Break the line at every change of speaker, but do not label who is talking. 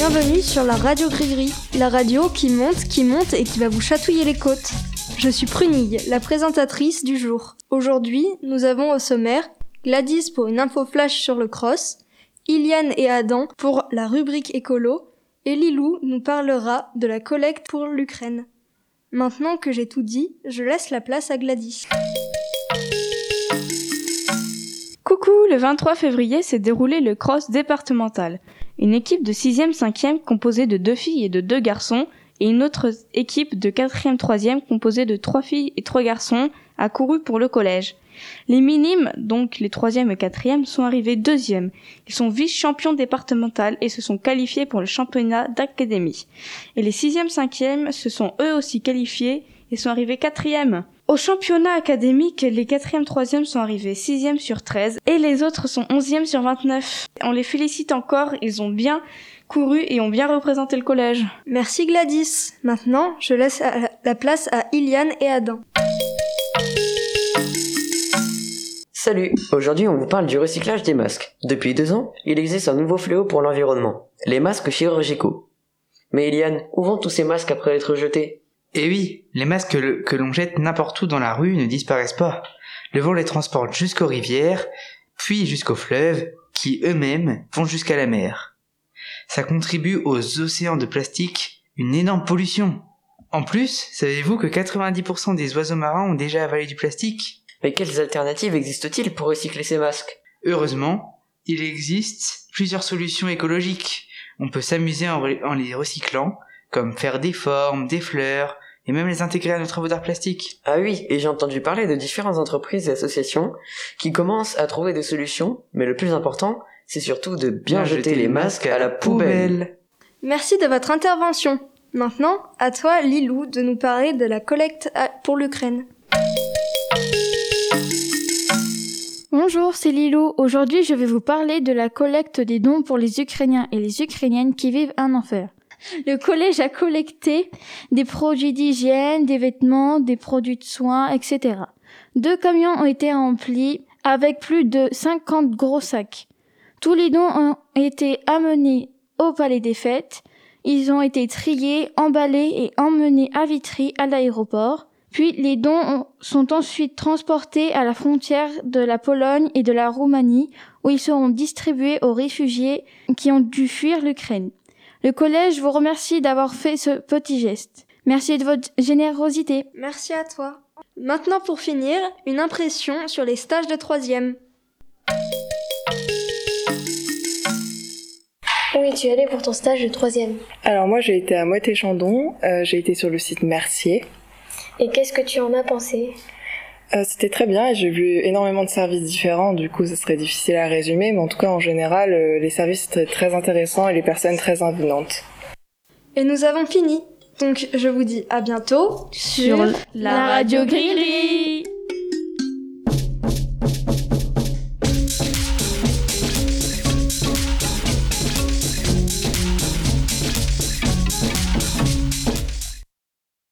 Bienvenue sur la radio Gris-Gris, la radio qui monte, qui monte et qui va vous chatouiller les côtes. Je suis Prunille, la présentatrice du jour. Aujourd'hui, nous avons au sommaire Gladys pour une info flash sur le cross, Iliane et Adam pour la rubrique écolo, et Lilou nous parlera de la collecte pour l'Ukraine. Maintenant que j'ai tout dit, je laisse la place à Gladys.
Coucou, le 23 février s'est déroulé le cross départemental. Une équipe de 6e, 5e composée de deux filles et de deux garçons et une autre équipe de 4e, 3e composée de trois filles et trois garçons a couru pour le collège. Les minimes, donc les 3e et 4e, sont arrivés deuxième. Ils sont vice-champions départemental et se sont qualifiés pour le championnat d'académie. Et les 6e, 5e se sont eux aussi qualifiés et sont arrivés quatrième. Au championnat académique, les 4e, 3e sont arrivés 6e sur 13 et les autres sont 11e sur 29. On les félicite encore, ils ont bien couru et ont bien représenté le collège.
Merci Gladys. Maintenant, je laisse la place à Iliane et Adam.
Salut Aujourd'hui on vous parle du recyclage des masques. Depuis deux ans, il existe un nouveau fléau pour l'environnement, les masques chirurgicaux. Mais Eliane, où vont tous ces masques après être jetés?
Eh oui, les masques que l'on jette n'importe où dans la rue ne disparaissent pas. Le vent les transporte jusqu'aux rivières, puis jusqu'aux fleuves, qui eux-mêmes vont jusqu'à la mer. Ça contribue aux océans de plastique, une énorme pollution. En plus, savez-vous que 90% des oiseaux marins ont déjà avalé du plastique?
Mais quelles alternatives existent-ils pour recycler ces masques?
Heureusement, il existe plusieurs solutions écologiques. On peut s'amuser en, les recyclant, comme faire des formes, des fleurs, et même les intégrer à nos travaux d'art plastique.
Ah oui, et j'ai entendu parler de différentes entreprises et associations qui commencent à trouver des solutions, mais le plus important, c'est surtout de bien, jeter, les masques à la poubelle.
Merci de votre intervention. Maintenant, à toi, Lilou, de nous parler de la collecte pour l'Ukraine.
Bonjour, c'est Lilou. Aujourd'hui, je vais vous parler de la collecte des dons pour les Ukrainiens et les Ukrainiennes qui vivent un enfer. Le collège a collecté des produits d'hygiène, des vêtements, des produits de soins, etc. Deux camions ont été remplis avec plus de 50 gros sacs. Tous les dons ont été amenés au palais des fêtes. Ils ont été triés, emballés et emmenés à Vitry à l'aéroport. Puis les dons sont ensuite transportés à la frontière de la Pologne et de la Roumanie où ils seront distribués aux réfugiés qui ont dû fuir l'Ukraine. Le collège vous remercie d'avoir fait ce petit geste. Merci de votre générosité.
Merci à toi. Maintenant pour finir, une impression sur les stages de troisième.
Où es-tu allé pour ton stage de troisième?
Alors moi j'ai été à Moët-et-Chandon, euh, j'ai été sur le site Mercier.
Et qu'est-ce que tu en as pensé?
Euh, C'était très bien et j'ai vu énormément de services différents, du coup ce serait difficile à résumer, mais en tout cas en général euh, les services étaient très intéressants et les personnes très avenantes.
Et nous avons fini, donc je vous dis à bientôt
sur la radio Gris